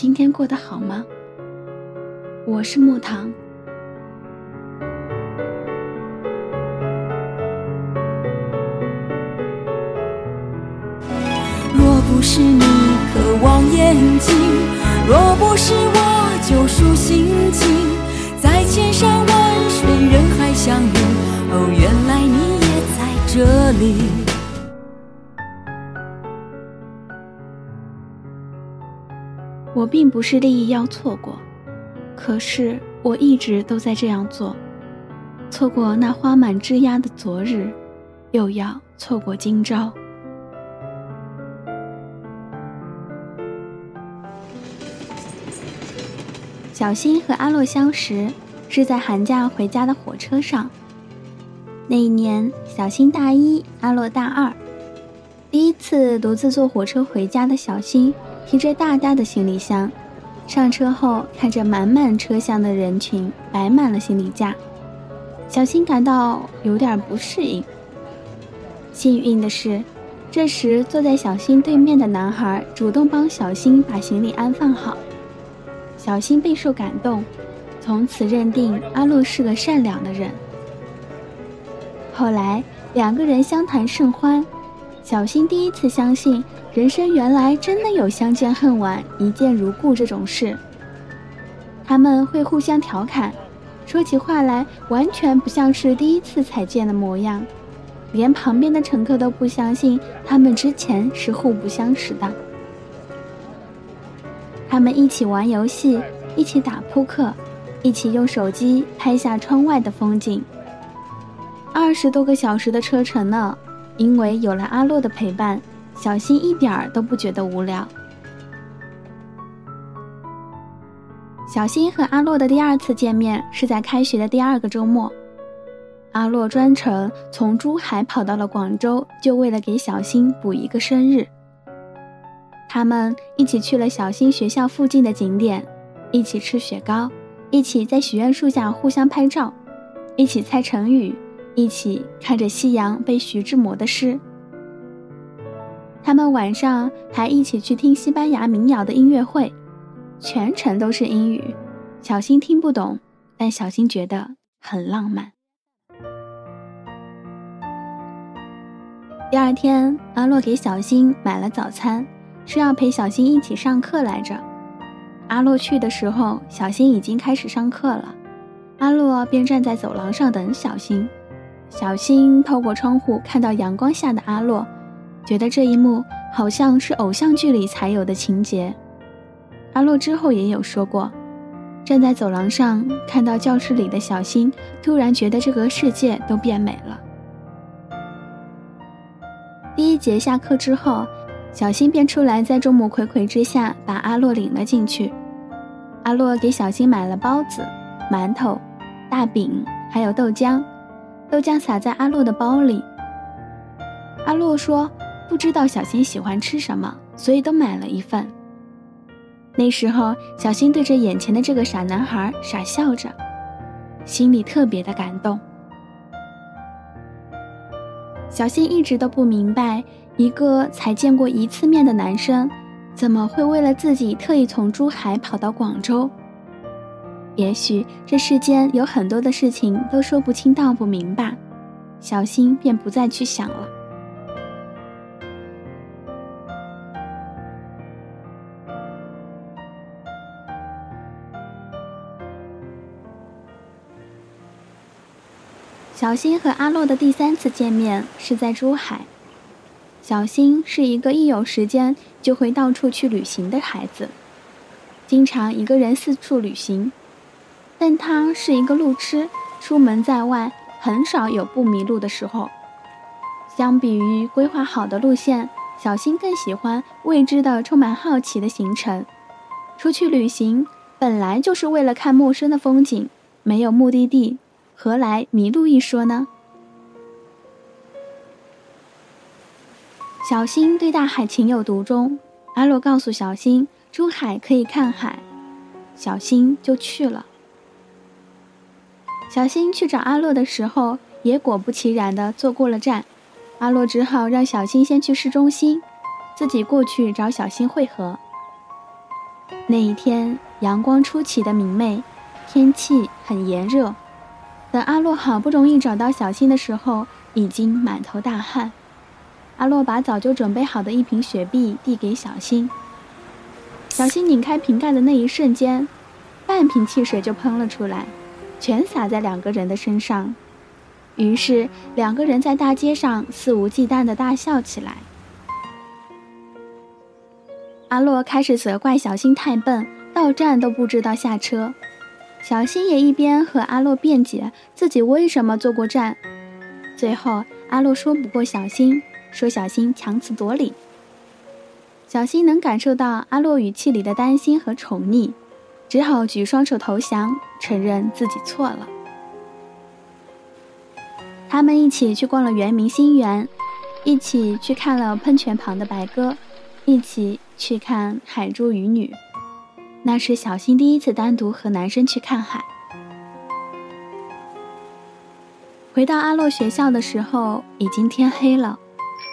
今天过得好吗？我是木糖。若不是你渴望眼睛，若不是我救赎心情，在千山万水人海相遇，哦，原来你也在这里。我并不是利益要错过，可是我一直都在这样做。错过那花满枝桠的昨日，又要错过今朝。小新和阿洛相识是在寒假回家的火车上。那一年，小新大一，阿洛大二。第一次独自坐火车回家的小新。提着大大的行李箱，上车后看着满满车厢的人群，摆满了行李架，小新感到有点不适应。幸运的是，这时坐在小新对面的男孩主动帮小新把行李安放好，小新备受感动，从此认定阿洛是个善良的人。后来两个人相谈甚欢，小新第一次相信。人生原来真的有相见恨晚、一见如故这种事。他们会互相调侃，说起话来完全不像是第一次才见的模样，连旁边的乘客都不相信他们之前是互不相识的。他们一起玩游戏，一起打扑克，一起用手机拍下窗外的风景。二十多个小时的车程呢，因为有了阿洛的陪伴。小新一点儿都不觉得无聊。小新和阿洛的第二次见面是在开学的第二个周末，阿洛专程从珠海跑到了广州，就为了给小新补一个生日。他们一起去了小新学校附近的景点，一起吃雪糕，一起在许愿树下互相拍照，一起猜成语，一起看着夕阳背徐志摩的诗。他们晚上还一起去听西班牙民谣的音乐会，全程都是英语，小新听不懂，但小新觉得很浪漫。第二天，阿洛给小新买了早餐，是要陪小新一起上课来着。阿洛去的时候，小新已经开始上课了，阿洛便站在走廊上等小新。小新透过窗户看到阳光下的阿洛。觉得这一幕好像是偶像剧里才有的情节。阿洛之后也有说过，站在走廊上看到教室里的小新，突然觉得这个世界都变美了。第一节下课之后，小新便出来，在众目睽睽之下把阿洛领了进去。阿洛给小新买了包子、馒头、大饼，还有豆浆，都将洒在阿洛的包里。阿洛说。不知道小新喜欢吃什么，所以都买了一份。那时候，小新对着眼前的这个傻男孩傻笑着，心里特别的感动。小新一直都不明白，一个才见过一次面的男生，怎么会为了自己特意从珠海跑到广州？也许这世间有很多的事情都说不清道不明白，小新便不再去想了。小新和阿洛的第三次见面是在珠海。小新是一个一有时间就会到处去旅行的孩子，经常一个人四处旅行。但他是一个路痴，出门在外很少有不迷路的时候。相比于规划好的路线，小新更喜欢未知的、充满好奇的行程。出去旅行，本来就是为了看陌生的风景，没有目的地，何来迷路一说呢？小新对大海情有独钟，阿洛告诉小新，出海可以看海，小新就去了。小新去找阿洛的时候，也果不其然的坐过了站，阿洛只好让小新先去市中心，自己过去找小新会合。那一天阳光出奇的明媚，天气很炎热。等阿洛好不容易找到小新的时候，已经满头大汗。阿洛把早就准备好的一瓶雪碧递给小新。小新拧开瓶盖的那一瞬间，半瓶汽水就喷了出来，全洒在两个人的身上。于是两个人在大街上肆无忌惮地大笑起来。阿洛开始责怪小新太笨，到站都不知道下车。小新也一边和阿洛辩解自己为什么坐过站。最后，阿洛说不过小新，说小新强词夺理。小新能感受到阿洛语气里的担心和宠溺，只好举双手投降，承认自己错了。他们一起去逛了圆明新园，一起去看了喷泉旁的白鸽，一起。去看海珠鱼女，那是小新第一次单独和男生去看海。回到阿洛学校的时候，已经天黑了。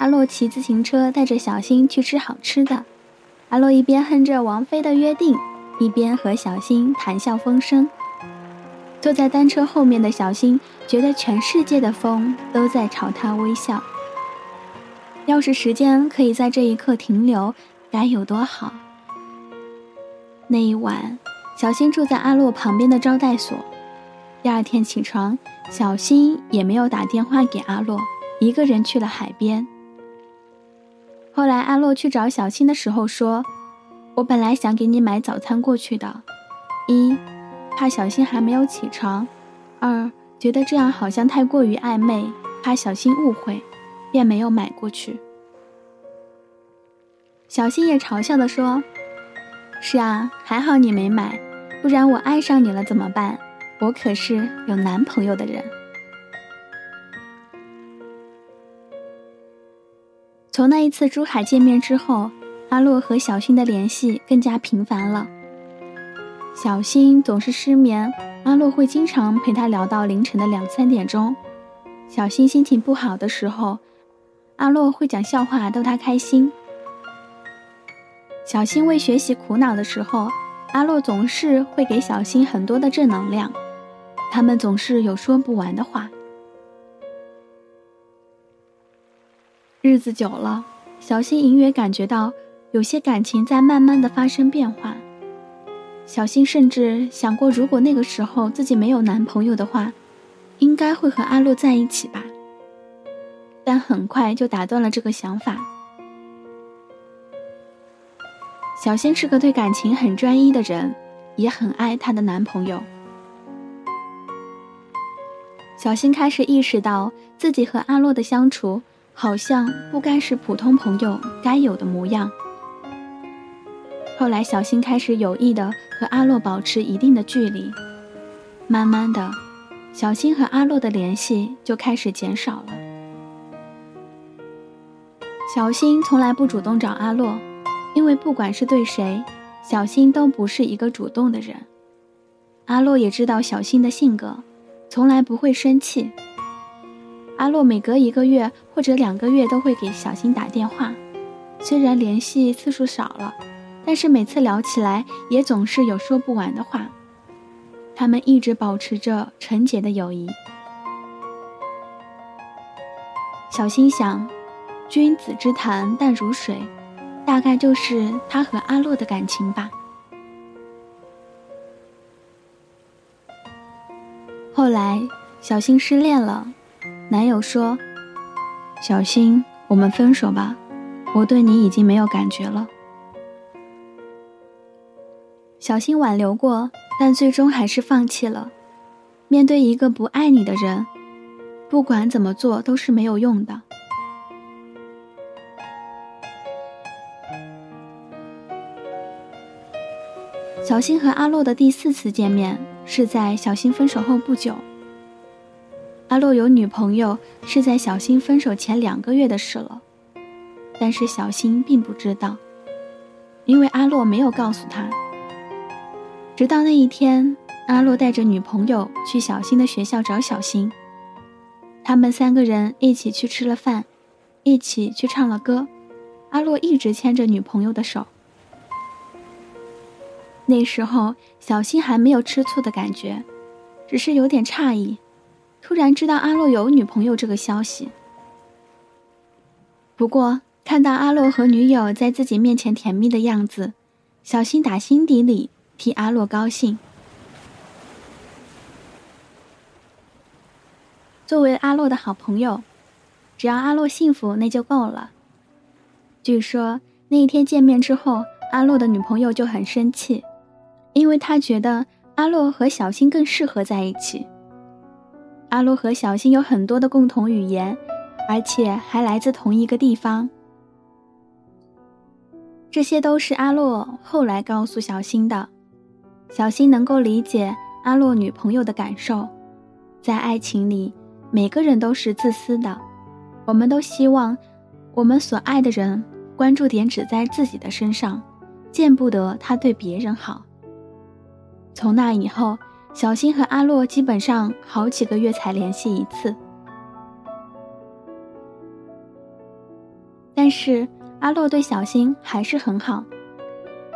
阿洛骑自行车带着小新去吃好吃的。阿洛一边哼着王菲的《约定》，一边和小新谈笑风生。坐在单车后面的小新觉得全世界的风都在朝他微笑。要是时间可以在这一刻停留。该有多好！那一晚，小新住在阿洛旁边的招待所。第二天起床，小新也没有打电话给阿洛，一个人去了海边。后来，阿洛去找小新的时候说：“我本来想给你买早餐过去的，一怕小新还没有起床，二觉得这样好像太过于暧昧，怕小新误会，便没有买过去。”小新也嘲笑的说：“是啊，还好你没买，不然我爱上你了怎么办？我可是有男朋友的人。”从那一次珠海见面之后，阿洛和小新的联系更加频繁了。小新总是失眠，阿洛会经常陪他聊到凌晨的两三点钟。小新心情不好的时候，阿洛会讲笑话逗他开心。小新为学习苦恼的时候，阿洛总是会给小新很多的正能量，他们总是有说不完的话。日子久了，小新隐约感觉到有些感情在慢慢的发生变化。小新甚至想过，如果那个时候自己没有男朋友的话，应该会和阿洛在一起吧。但很快就打断了这个想法。小新是个对感情很专一的人，也很爱她的男朋友。小新开始意识到自己和阿洛的相处好像不该是普通朋友该有的模样。后来，小新开始有意的和阿洛保持一定的距离，慢慢的，小新和阿洛的联系就开始减少了。小新从来不主动找阿洛。因为不管是对谁，小新都不是一个主动的人。阿洛也知道小新的性格，从来不会生气。阿洛每隔一个月或者两个月都会给小新打电话，虽然联系次数少了，但是每次聊起来也总是有说不完的话。他们一直保持着纯洁的友谊。小新想，君子之谈淡如水。大概就是他和阿洛的感情吧。后来，小新失恋了，男友说：“小新，我们分手吧，我对你已经没有感觉了。”小新挽留过，但最终还是放弃了。面对一个不爱你的人，不管怎么做都是没有用的。小新和阿洛的第四次见面是在小新分手后不久。阿洛有女朋友是在小新分手前两个月的事了，但是小新并不知道，因为阿洛没有告诉他。直到那一天，阿洛带着女朋友去小新的学校找小新。他们三个人一起去吃了饭，一起去唱了歌。阿洛一直牵着女朋友的手。那时候，小新还没有吃醋的感觉，只是有点诧异，突然知道阿洛有女朋友这个消息。不过，看到阿洛和女友在自己面前甜蜜的样子，小新打心底里。替阿洛高兴。作为阿洛的好朋友，只要阿洛幸福，那就够了。据说那一天见面之后，阿洛的女朋友就很生气，因为她觉得阿洛和小新更适合在一起。阿洛和小新有很多的共同语言，而且还来自同一个地方。这些都是阿洛后来告诉小新的。小新能够理解阿洛女朋友的感受，在爱情里，每个人都是自私的，我们都希望我们所爱的人关注点只在自己的身上，见不得他对别人好。从那以后，小新和阿洛基本上好几个月才联系一次，但是阿洛对小新还是很好，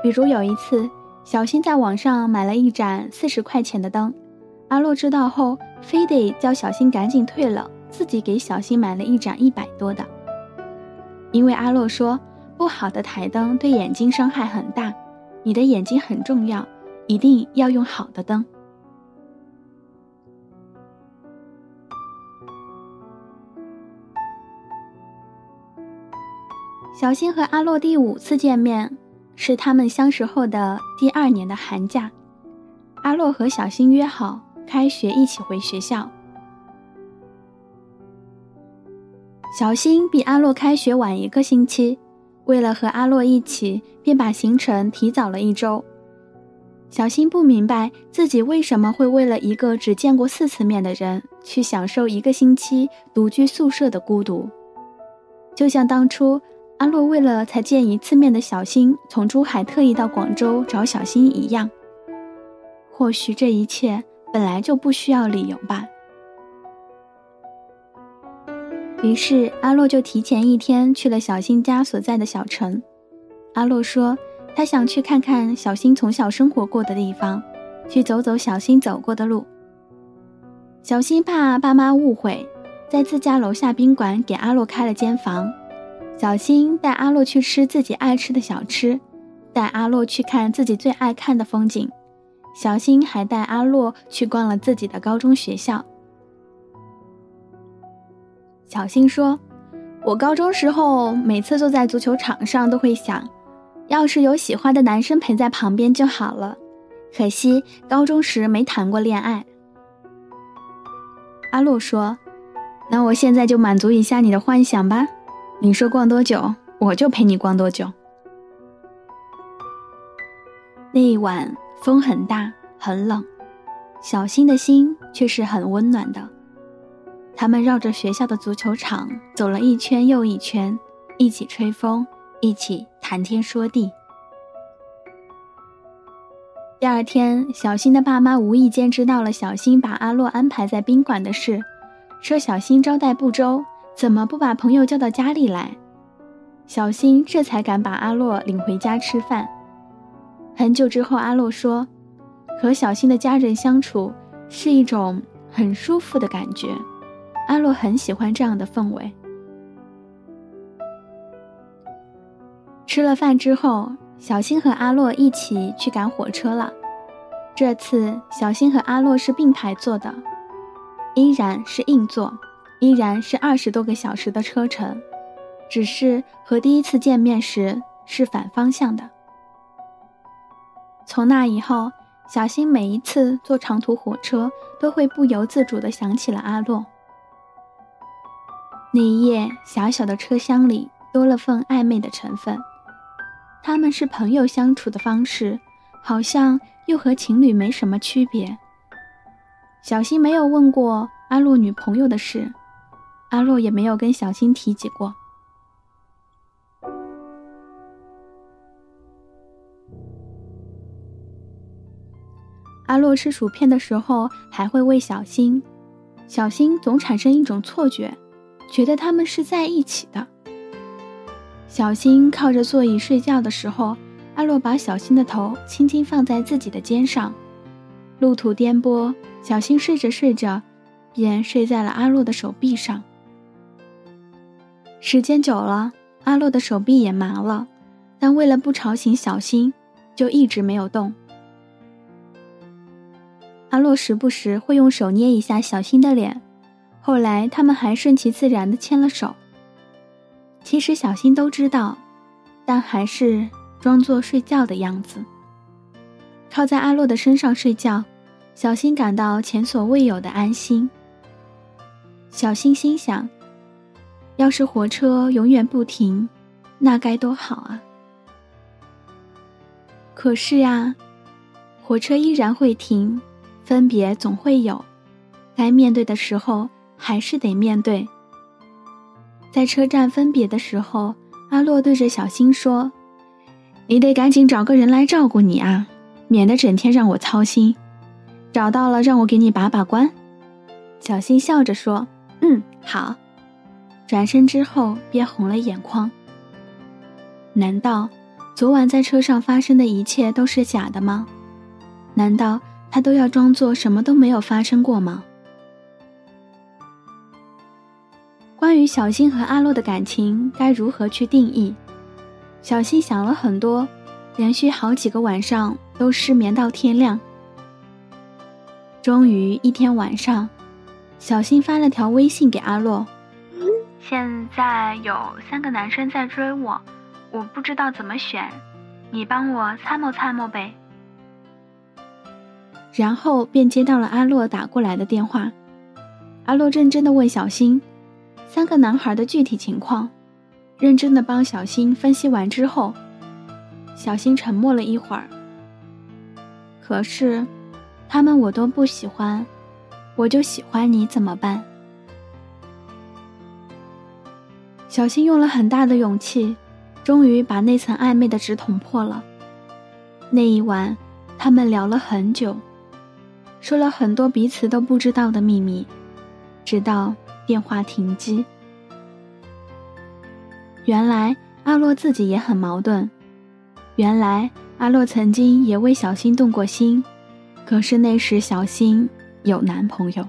比如有一次。小新在网上买了一盏四十块钱的灯，阿洛知道后，非得叫小新赶紧退了，自己给小新买了一盏一百多的。因为阿洛说，不好的台灯对眼睛伤害很大，你的眼睛很重要，一定要用好的灯。小新和阿洛第五次见面。是他们相识后的第二年的寒假，阿洛和小新约好开学一起回学校。小新比阿洛开学晚一个星期，为了和阿洛一起，便把行程提早了一周。小新不明白自己为什么会为了一个只见过四次面的人，去享受一个星期独居宿舍的孤独，就像当初。阿洛为了才见一次面的小新，从珠海特意到广州找小新一样。或许这一切本来就不需要理由吧。于是阿洛就提前一天去了小新家所在的小城。阿洛说，他想去看看小新从小生活过的地方，去走走小新走过的路。小新怕爸妈误会，在自家楼下宾馆给阿洛开了间房。小新带阿洛去吃自己爱吃的小吃，带阿洛去看自己最爱看的风景。小新还带阿洛去逛了自己的高中学校。小新说：“我高中时候每次坐在足球场上都会想，要是有喜欢的男生陪在旁边就好了。可惜高中时没谈过恋爱。”阿洛说：“那我现在就满足一下你的幻想吧。”你说逛多久，我就陪你逛多久。那一晚风很大，很冷，小新的心却是很温暖的。他们绕着学校的足球场走了一圈又一圈，一起吹风，一起谈天说地。第二天，小新的爸妈无意间知道了小新把阿洛安排在宾馆的事，说小新招待不周。怎么不把朋友叫到家里来？小新这才敢把阿洛领回家吃饭。很久之后，阿洛说：“和小新的家人相处是一种很舒服的感觉。”阿洛很喜欢这样的氛围。吃了饭之后，小新和阿洛一起去赶火车了。这次，小新和阿洛是并排坐的，依然是硬座。依然是二十多个小时的车程，只是和第一次见面时是反方向的。从那以后，小新每一次坐长途火车，都会不由自主地想起了阿洛。那一夜，小小的车厢里多了份暧昧的成分。他们是朋友相处的方式，好像又和情侣没什么区别。小新没有问过阿洛女朋友的事，阿洛也没有跟小新提起过。阿洛吃薯片的时候还会喂小新，小新总产生一种错觉，觉得他们是在一起的。小新靠着座椅睡觉的时候，阿洛把小新的头轻轻放在自己的肩上。路途颠簸，小新睡着睡着，便睡在了阿洛的手臂上。时间久了，阿洛的手臂也麻了，但为了不吵醒小新，就一直没有动。阿洛时不时会用手捏一下小新的脸，后来他们还顺其自然的牵了手。其实小新都知道，但还是装作睡觉的样子，靠在阿洛的身上睡觉。小新感到前所未有的安心。小新心想：要是火车永远不停，那该多好啊！可是呀，火车依然会停，分别总会有，该面对的时候还是得面对。在车站分别的时候，阿洛对着小新说：“你得赶紧找个人来照顾你啊，免得整天让我操心。找到了，让我给你把把关。”小新笑着说：“嗯，好。”转身之后，便红了眼眶。难道昨晚在车上发生的一切都是假的吗？难道他都要装作什么都没有发生过吗？关于小新和阿洛的感情该如何去定义？小新想了很多，连续好几个晚上都失眠到天亮。终于一天晚上，小新发了条微信给阿洛：“现在有三个男生在追我，我不知道怎么选，你帮我参谋参谋呗。”然后便接到了阿洛打过来的电话。阿洛认真的问小新。三个男孩的具体情况，认真的帮小新分析完之后，小新沉默了一会儿。可是，他们我都不喜欢，我就喜欢你，怎么办？小新用了很大的勇气，终于把那层暧昧的纸捅破了。那一晚，他们聊了很久，说了很多彼此都不知道的秘密，直到。电话停机。原来阿洛自己也很矛盾。原来阿洛曾经也为小新动过心，可是那时小新有男朋友。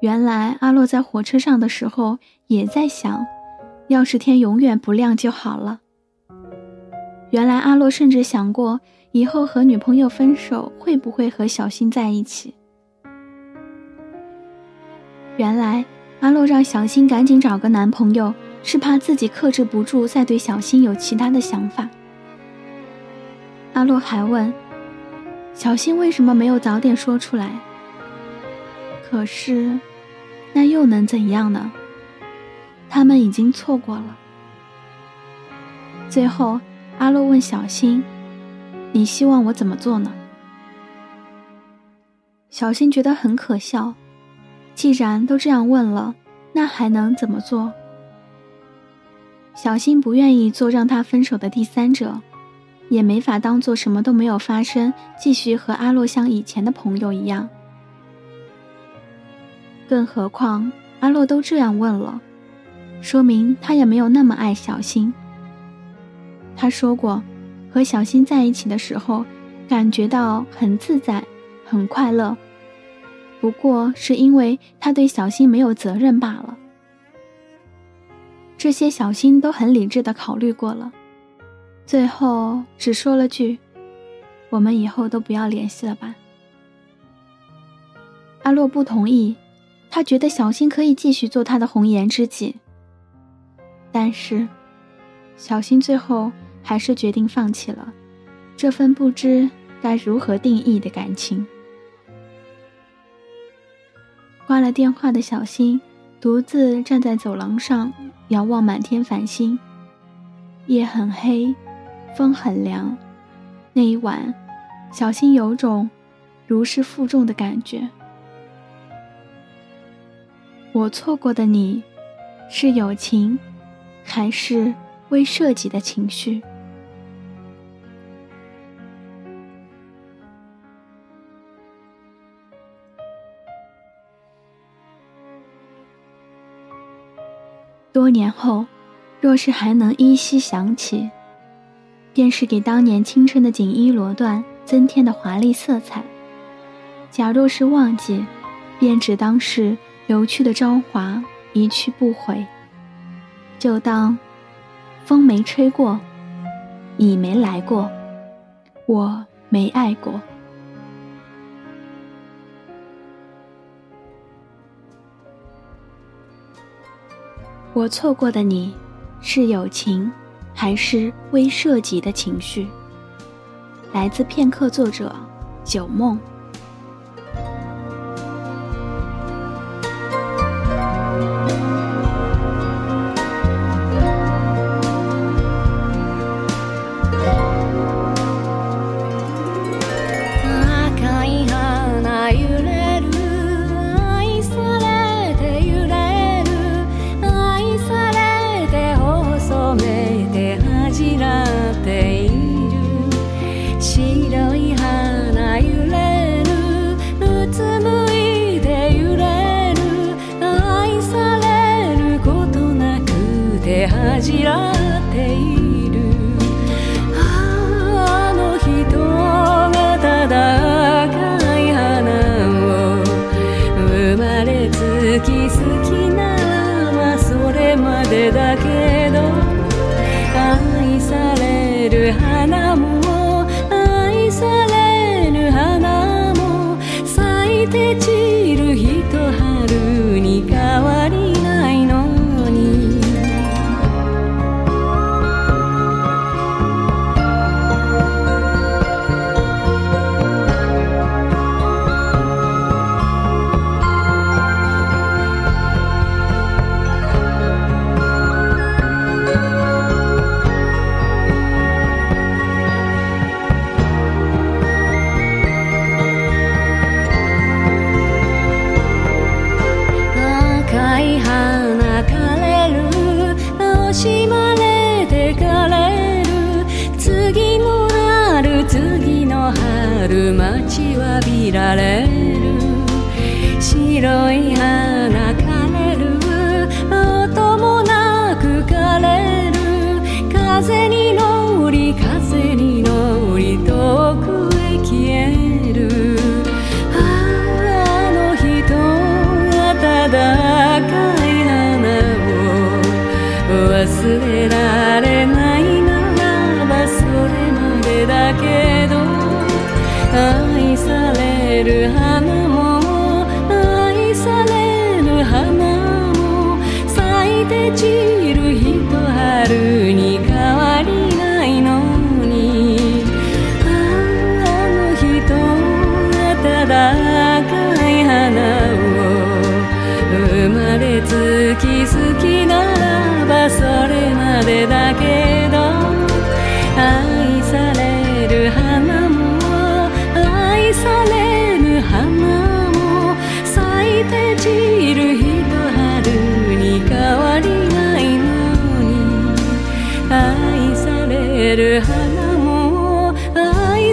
原来阿洛在火车上的时候也在想，要是天永远不亮就好了。原来阿洛甚至想过。以后和女朋友分手，会不会和小新在一起？原来阿洛让小新赶紧找个男朋友，是怕自己克制不住再对小新有其他的想法。阿洛还问小新为什么没有早点说出来。可是，那又能怎样呢？他们已经错过了。最后，阿洛问小新。你希望我怎么做呢？小新觉得很可笑，既然都这样问了，那还能怎么做？小新不愿意做让他分手的第三者，也没法当做什么都没有发生，继续和阿洛像以前的朋友一样。更何况阿洛都这样问了，说明他也没有那么爱小新。他说过。和小新在一起的时候，感觉到很自在，很快乐。不过是因为他对小新没有责任罢了。这些小新都很理智的考虑过了，最后只说了句：“我们以后都不要联系了吧。”阿洛不同意，他觉得小新可以继续做他的红颜知己。但是，小新最后。还是决定放弃了这份不知该如何定义的感情。挂了电话的小新独自站在走廊上，遥望满天繁星。夜很黑，风很凉。那一晚，小新有种如释负重的感觉。我错过的你，是友情，还是未涉及的情绪？多年后，若是还能依稀想起，便是给当年青春的锦衣罗缎增添的华丽色彩；假若是忘记，便只当是。流去的朝华一去不回，就当风没吹过，你没来过，我没爱过。我错过的你，是友情，还是未涉及的情绪？来自片刻作者九梦。じらっていい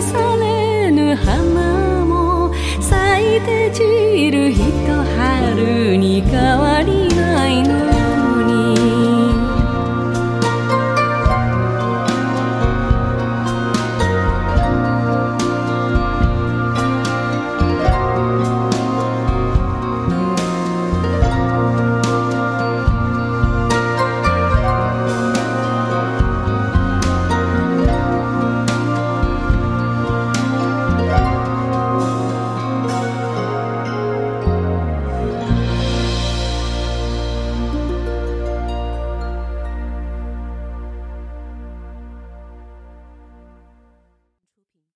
されぬ花も咲いて散るひと春に変わりないの。